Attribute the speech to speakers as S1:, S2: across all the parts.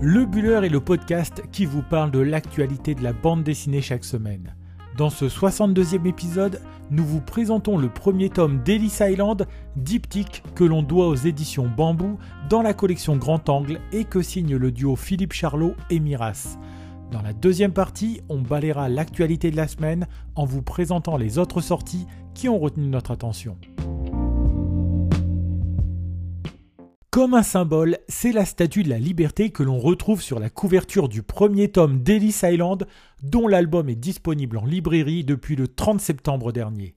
S1: Le Buller est le podcast qui vous parle de l'actualité de la bande dessinée chaque semaine. Dans ce 62e épisode, nous vous présentons le premier tome d'Ellis Island, diptyque que l'on doit aux éditions Bambou dans la collection Grand Angle et que signe le duo Philippe Charlot et Miras. Dans la deuxième partie, on balayera l'actualité de la semaine en vous présentant les autres sorties qui ont retenu notre attention. Comme un symbole, c'est la statue de la liberté que l'on retrouve sur la couverture du premier tome d'Ellis Island, dont l'album est disponible en librairie depuis le 30 septembre dernier.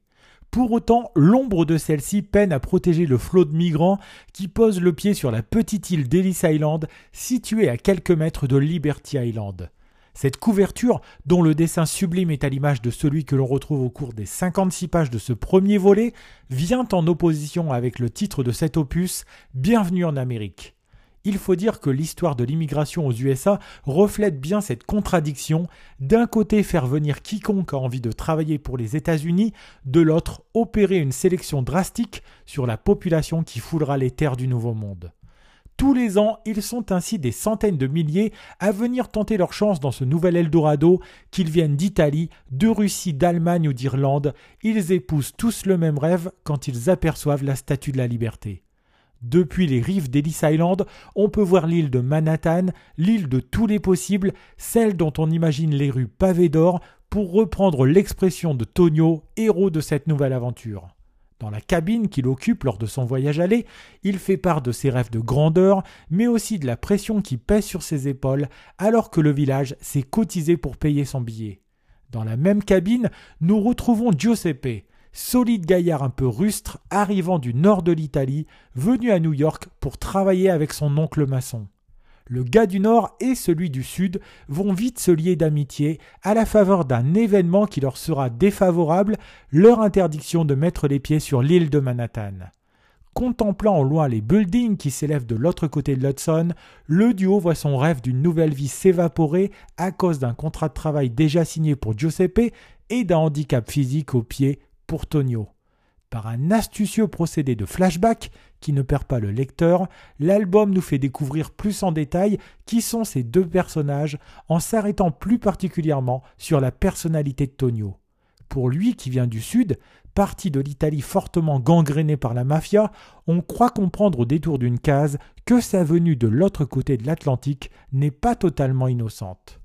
S1: Pour autant, l'ombre de celle-ci peine à protéger le flot de migrants qui posent le pied sur la petite île d'Ellis Island, située à quelques mètres de Liberty Island. Cette couverture, dont le dessin sublime est à l'image de celui que l'on retrouve au cours des 56 pages de ce premier volet, vient en opposition avec le titre de cet opus Bienvenue en Amérique. Il faut dire que l'histoire de l'immigration aux USA reflète bien cette contradiction, d'un côté faire venir quiconque a envie de travailler pour les États-Unis, de l'autre opérer une sélection drastique sur la population qui foulera les terres du Nouveau Monde. Tous les ans, ils sont ainsi des centaines de milliers à venir tenter leur chance dans ce nouvel Eldorado, qu'ils viennent d'Italie, de Russie, d'Allemagne ou d'Irlande, ils épousent tous le même rêve quand ils aperçoivent la statue de la liberté. Depuis les rives d'Ellis Island, on peut voir l'île de Manhattan, l'île de tous les possibles, celle dont on imagine les rues pavées d'or, pour reprendre l'expression de Tonio, héros de cette nouvelle aventure. Dans la cabine qu'il occupe lors de son voyage aller, il fait part de ses rêves de grandeur, mais aussi de la pression qui pèse sur ses épaules alors que le village s'est cotisé pour payer son billet. Dans la même cabine, nous retrouvons Giuseppe, solide gaillard un peu rustre arrivant du nord de l'Italie, venu à New York pour travailler avec son oncle maçon le gars du Nord et celui du Sud vont vite se lier d'amitié à la faveur d'un événement qui leur sera défavorable, leur interdiction de mettre les pieds sur l'île de Manhattan. Contemplant au loin les buildings qui s'élèvent de l'autre côté de l'Hudson, le duo voit son rêve d'une nouvelle vie s'évaporer à cause d'un contrat de travail déjà signé pour Giuseppe et d'un handicap physique au pied pour Tonio. Par un astucieux procédé de flashback qui ne perd pas le lecteur, l'album nous fait découvrir plus en détail qui sont ces deux personnages en s'arrêtant plus particulièrement sur la personnalité de Tonio. Pour lui qui vient du sud, parti de l'Italie fortement gangrénée par la mafia, on croit comprendre au détour d'une case que sa venue de l'autre côté de l'Atlantique n'est pas totalement innocente.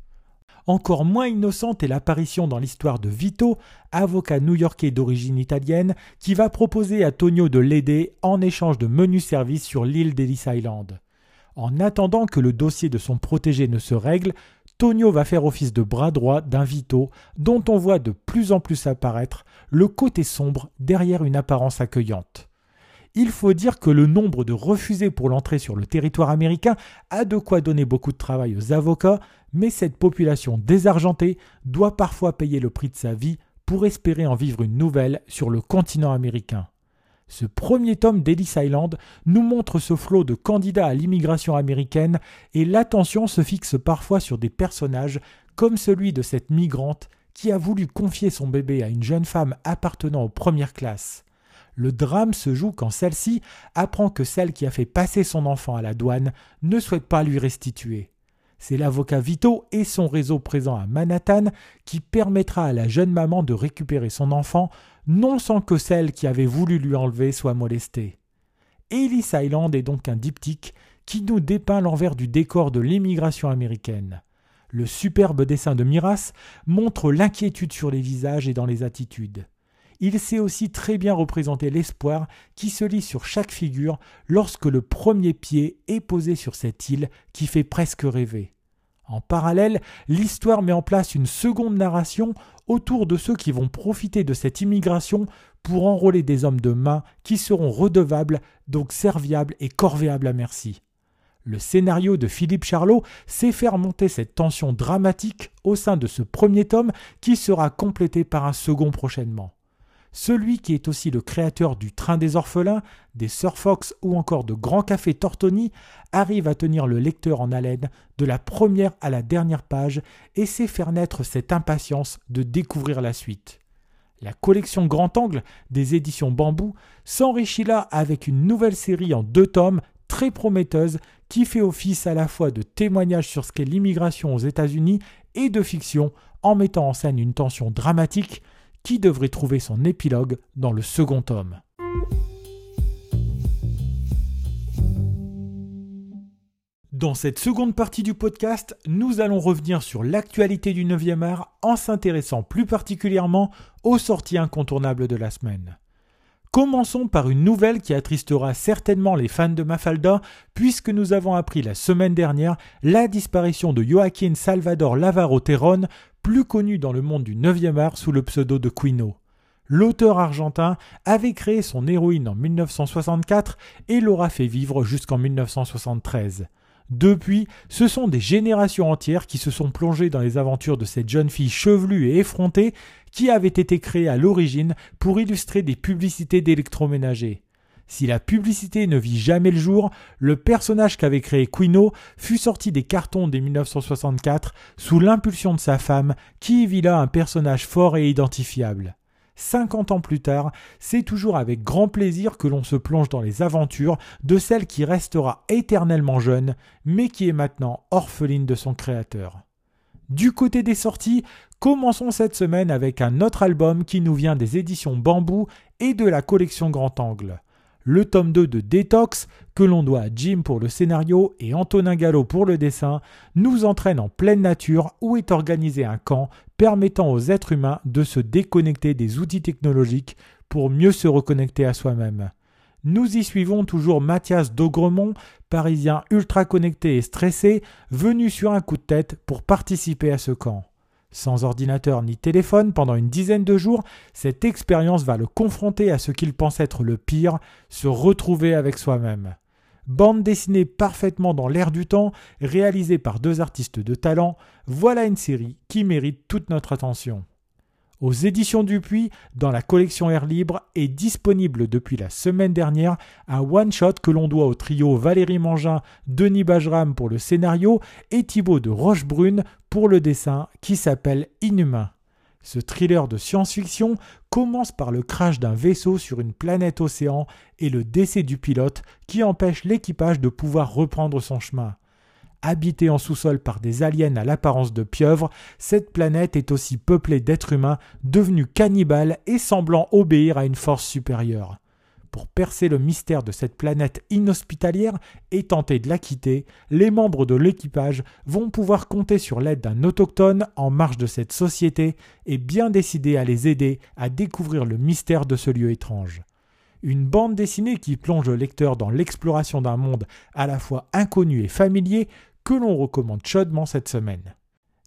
S1: Encore moins innocente est l'apparition dans l'histoire de Vito, avocat new-yorkais d'origine italienne, qui va proposer à Tonio de l'aider en échange de menus services sur l'île d'Ellis Island. En attendant que le dossier de son protégé ne se règle, Tonio va faire office de bras droit d'un Vito dont on voit de plus en plus apparaître le côté sombre derrière une apparence accueillante. Il faut dire que le nombre de refusés pour l'entrée sur le territoire américain a de quoi donner beaucoup de travail aux avocats, mais cette population désargentée doit parfois payer le prix de sa vie pour espérer en vivre une nouvelle sur le continent américain. Ce premier tome d'Ellis Island nous montre ce flot de candidats à l'immigration américaine et l'attention se fixe parfois sur des personnages comme celui de cette migrante qui a voulu confier son bébé à une jeune femme appartenant aux premières classes. Le drame se joue quand celle-ci apprend que celle qui a fait passer son enfant à la douane ne souhaite pas lui restituer. C'est l'avocat Vito et son réseau présent à Manhattan qui permettra à la jeune maman de récupérer son enfant, non sans que celle qui avait voulu lui enlever soit molestée. Ellis Island est donc un diptyque qui nous dépeint l'envers du décor de l'émigration américaine. Le superbe dessin de Miras montre l'inquiétude sur les visages et dans les attitudes il sait aussi très bien représenter l'espoir qui se lit sur chaque figure lorsque le premier pied est posé sur cette île qui fait presque rêver. En parallèle, l'histoire met en place une seconde narration autour de ceux qui vont profiter de cette immigration pour enrôler des hommes de main qui seront redevables, donc serviables et corvéables à merci. Le scénario de Philippe Charlot sait faire monter cette tension dramatique au sein de ce premier tome qui sera complété par un second prochainement. Celui qui est aussi le créateur du Train des Orphelins, des Sir Fox ou encore de Grand Café Tortoni arrive à tenir le lecteur en haleine de la première à la dernière page et sait faire naître cette impatience de découvrir la suite. La collection Grand Angle des éditions Bambou s'enrichit là avec une nouvelle série en deux tomes très prometteuse qui fait office à la fois de témoignage sur ce qu'est l'immigration aux États-Unis et de fiction en mettant en scène une tension dramatique qui devrait trouver son épilogue dans le second tome. Dans cette seconde partie du podcast, nous allons revenir sur l'actualité du 9e art en s'intéressant plus particulièrement aux sorties incontournables de la semaine. Commençons par une nouvelle qui attristera certainement les fans de Mafalda, puisque nous avons appris la semaine dernière la disparition de Joaquin Salvador Lavaro Terron, plus connu dans le monde du 9e art sous le pseudo de Quino. L'auteur argentin avait créé son héroïne en 1964 et l'aura fait vivre jusqu'en 1973. Depuis, ce sont des générations entières qui se sont plongées dans les aventures de cette jeune fille chevelue et effrontée qui avait été créée à l'origine pour illustrer des publicités d'électroménager. Si la publicité ne vit jamais le jour, le personnage qu'avait créé Quino fut sorti des cartons dès 1964 sous l'impulsion de sa femme qui y vit là un personnage fort et identifiable. 50 ans plus tard, c'est toujours avec grand plaisir que l'on se plonge dans les aventures de celle qui restera éternellement jeune, mais qui est maintenant orpheline de son créateur. Du côté des sorties, commençons cette semaine avec un autre album qui nous vient des éditions Bambou et de la collection Grand Angle le tome 2 de Détox, que l'on doit à Jim pour le scénario et Antonin Gallo pour le dessin, nous entraîne en pleine nature où est organisé un camp permettant aux êtres humains de se déconnecter des outils technologiques pour mieux se reconnecter à soi-même. Nous y suivons toujours Mathias Daugremont, parisien ultra connecté et stressé, venu sur un coup de tête pour participer à ce camp. Sans ordinateur ni téléphone pendant une dizaine de jours, cette expérience va le confronter à ce qu'il pense être le pire, se retrouver avec soi-même. Bande dessinée parfaitement dans l'air du temps, réalisée par deux artistes de talent, voilà une série qui mérite toute notre attention aux éditions Dupuis dans la collection Air Libre est disponible depuis la semaine dernière un one-shot que l'on doit au trio Valérie Mangin, Denis Bajram pour le scénario et Thibaut de Rochebrune pour le dessin qui s'appelle Inhumain. Ce thriller de science-fiction commence par le crash d'un vaisseau sur une planète océan et le décès du pilote qui empêche l'équipage de pouvoir reprendre son chemin. Habitée en sous-sol par des aliens à l'apparence de pieuvres, cette planète est aussi peuplée d'êtres humains devenus cannibales et semblant obéir à une force supérieure. Pour percer le mystère de cette planète inhospitalière et tenter de la quitter, les membres de l'équipage vont pouvoir compter sur l'aide d'un autochtone en marge de cette société et bien décidé à les aider à découvrir le mystère de ce lieu étrange une bande dessinée qui plonge le lecteur dans l'exploration d'un monde à la fois inconnu et familier que l'on recommande chaudement cette semaine.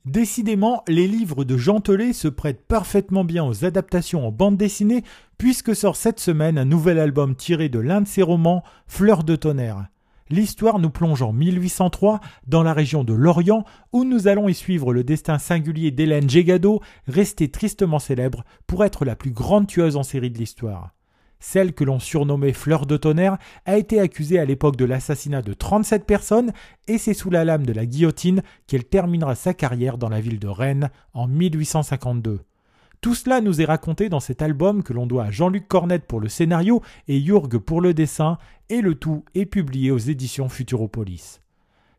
S1: Décidément, les livres de Jean se prêtent parfaitement bien aux adaptations en bande dessinée, puisque sort cette semaine un nouvel album tiré de l'un de ses romans, Fleurs de tonnerre. L'histoire nous plonge en 1803 dans la région de Lorient, où nous allons y suivre le destin singulier d'Hélène Gégado, restée tristement célèbre pour être la plus grande tueuse en série de l'histoire. Celle que l'on surnommait Fleur de tonnerre a été accusée à l'époque de l'assassinat de 37 personnes et c'est sous la lame de la guillotine qu'elle terminera sa carrière dans la ville de Rennes en 1852. Tout cela nous est raconté dans cet album que l'on doit à Jean-Luc Cornette pour le scénario et Jurg pour le dessin, et le tout est publié aux éditions Futuropolis.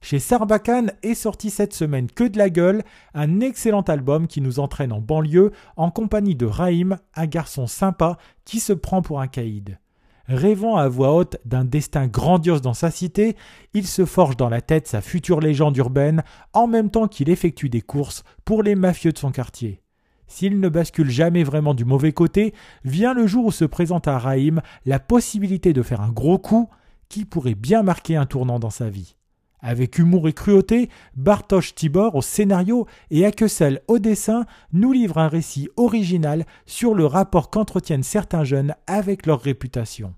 S1: Chez Sarbacane est sorti cette semaine Que de la gueule, un excellent album qui nous entraîne en banlieue en compagnie de Raïm, un garçon sympa qui se prend pour un caïd. Rêvant à voix haute d'un destin grandiose dans sa cité, il se forge dans la tête sa future légende urbaine en même temps qu'il effectue des courses pour les mafieux de son quartier. S'il ne bascule jamais vraiment du mauvais côté, vient le jour où se présente à Raïm la possibilité de faire un gros coup qui pourrait bien marquer un tournant dans sa vie. Avec humour et cruauté, Bartosz Tibor au scénario et Akesel au dessin nous livre un récit original sur le rapport qu'entretiennent certains jeunes avec leur réputation.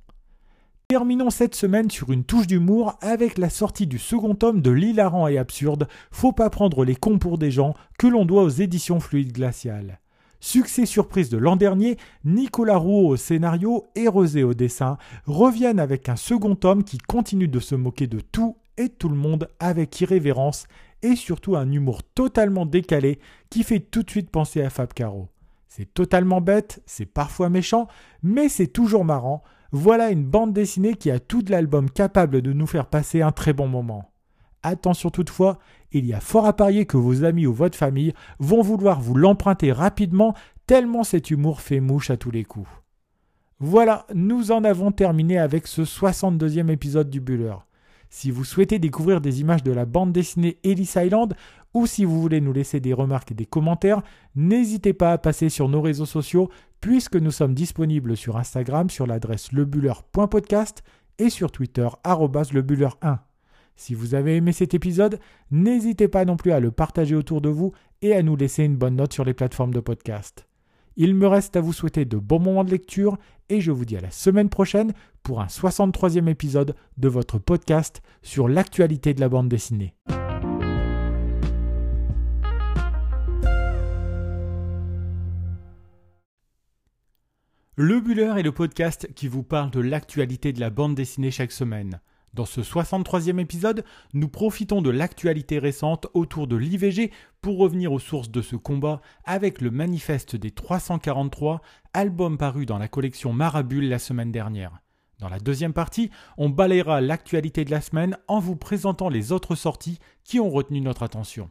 S1: Terminons cette semaine sur une touche d'humour avec la sortie du second tome de l'hilarant et absurde Faut pas prendre les cons pour des gens que l'on doit aux éditions Fluide Glacial. Succès surprise de l'an dernier, Nicolas Rouault au scénario et Rosé au dessin reviennent avec un second tome qui continue de se moquer de tout et tout le monde avec irrévérence et surtout un humour totalement décalé qui fait tout de suite penser à Fab Caro. C'est totalement bête, c'est parfois méchant, mais c'est toujours marrant. Voilà une bande dessinée qui a tout de l'album capable de nous faire passer un très bon moment. Attention toutefois, il y a fort à parier que vos amis ou votre famille vont vouloir vous l'emprunter rapidement tellement cet humour fait mouche à tous les coups. Voilà, nous en avons terminé avec ce 62e épisode du Buller. Si vous souhaitez découvrir des images de la bande dessinée Ellis Island ou si vous voulez nous laisser des remarques et des commentaires, n'hésitez pas à passer sur nos réseaux sociaux puisque nous sommes disponibles sur Instagram sur l'adresse lebuller.podcast et sur Twitter lebuller1. Si vous avez aimé cet épisode, n'hésitez pas non plus à le partager autour de vous et à nous laisser une bonne note sur les plateformes de podcast. Il me reste à vous souhaiter de bons moments de lecture et je vous dis à la semaine prochaine pour un 63e épisode de votre podcast sur l'actualité de la bande dessinée. Le Buller est le podcast qui vous parle de l'actualité de la bande dessinée chaque semaine. Dans ce 63e épisode, nous profitons de l'actualité récente autour de l'IVG pour revenir aux sources de ce combat avec le manifeste des 343, album paru dans la collection Marabule la semaine dernière. Dans la deuxième partie, on balayera l'actualité de la semaine en vous présentant les autres sorties qui ont retenu notre attention.